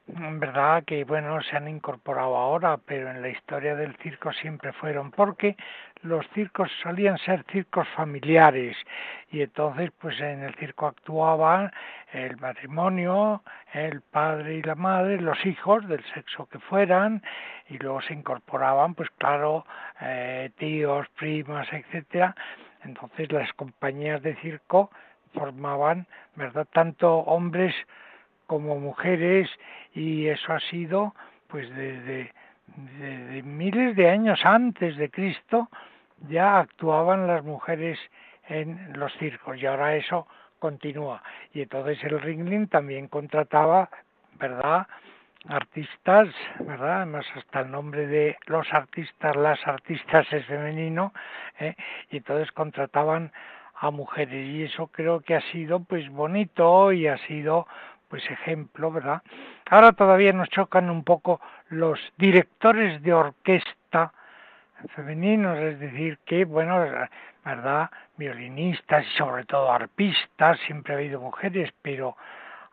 verdad que bueno se han incorporado ahora pero en la historia del circo siempre fueron porque los circos solían ser circos familiares y entonces pues en el circo actuaban el matrimonio el padre y la madre los hijos del sexo que fueran y luego se incorporaban pues claro eh, tíos primas etcétera. Entonces las compañías de circo formaban verdad tanto hombres como mujeres y eso ha sido pues desde, miles de años antes de Cristo ya actuaban las mujeres en los circos y ahora eso continúa. Y entonces el Ringling también contrataba verdad artistas verdad además hasta el nombre de los artistas las artistas es femenino ¿eh? y entonces contrataban a mujeres y eso creo que ha sido pues bonito y ha sido pues ejemplo, ¿verdad? Ahora todavía nos chocan un poco los directores de orquesta, femeninos, es decir, que, bueno, ¿verdad? Violinistas y sobre todo arpistas, siempre ha habido mujeres, pero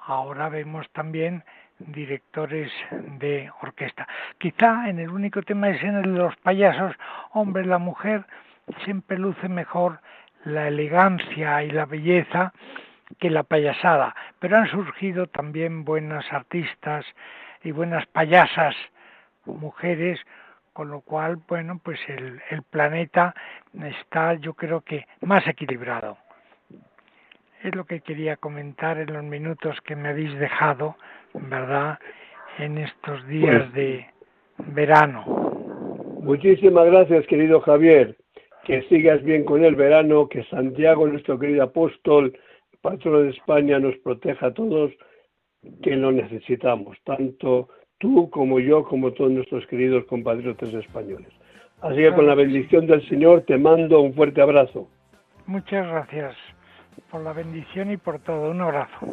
ahora vemos también directores de orquesta. Quizá en el único tema es en el de los payasos, hombre, la mujer siempre luce mejor la elegancia y la belleza que la payasada, pero han surgido también buenas artistas y buenas payasas mujeres, con lo cual, bueno, pues el, el planeta está yo creo que más equilibrado. Es lo que quería comentar en los minutos que me habéis dejado, ¿verdad?, en estos días pues de verano. Muchísimas gracias, querido Javier. Que sigas bien con el verano, que Santiago, nuestro querido apóstol, patrón de España, nos proteja a todos, que lo necesitamos, tanto tú como yo, como todos nuestros queridos compatriotas españoles. Así que con la bendición del Señor te mando un fuerte abrazo. Muchas gracias por la bendición y por todo. Un abrazo.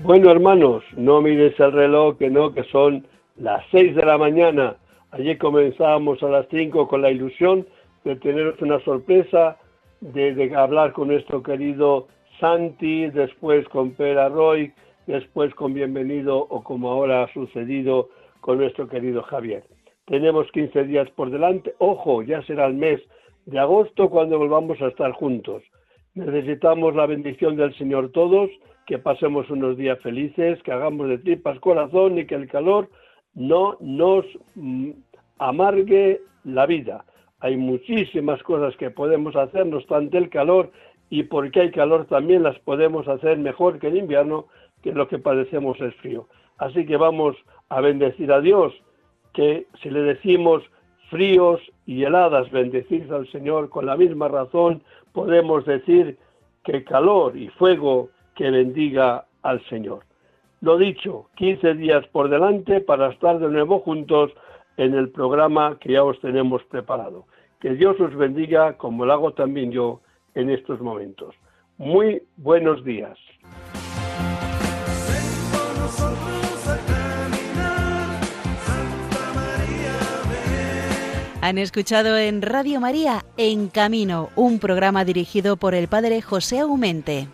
Bueno, hermanos, no mires el reloj, que no, que son las seis de la mañana. Allí comenzábamos a las cinco con la ilusión de teneros una sorpresa, de, hablar con nuestro querido Santi, después con Pera Roy, después con Bienvenido o como ahora ha sucedido con nuestro querido Javier. Tenemos 15 días por delante. Ojo, ya será el mes de agosto cuando volvamos a estar juntos. Necesitamos la bendición del Señor todos, que pasemos unos días felices, que hagamos de tripas corazón y que el calor no nos mm, amargue la vida. Hay muchísimas cosas que podemos hacer, no obstante el calor, y porque hay calor también las podemos hacer mejor que en invierno, que lo que padecemos es frío. Así que vamos a bendecir a Dios, que si le decimos fríos y heladas, bendecir al Señor, con la misma razón podemos decir que calor y fuego que bendiga al Señor. Lo dicho, 15 días por delante para estar de nuevo juntos en el programa que ya os tenemos preparado. Que Dios os bendiga como lo hago también yo en estos momentos. Muy buenos días. Han escuchado en Radio María En Camino, un programa dirigido por el Padre José Aumente.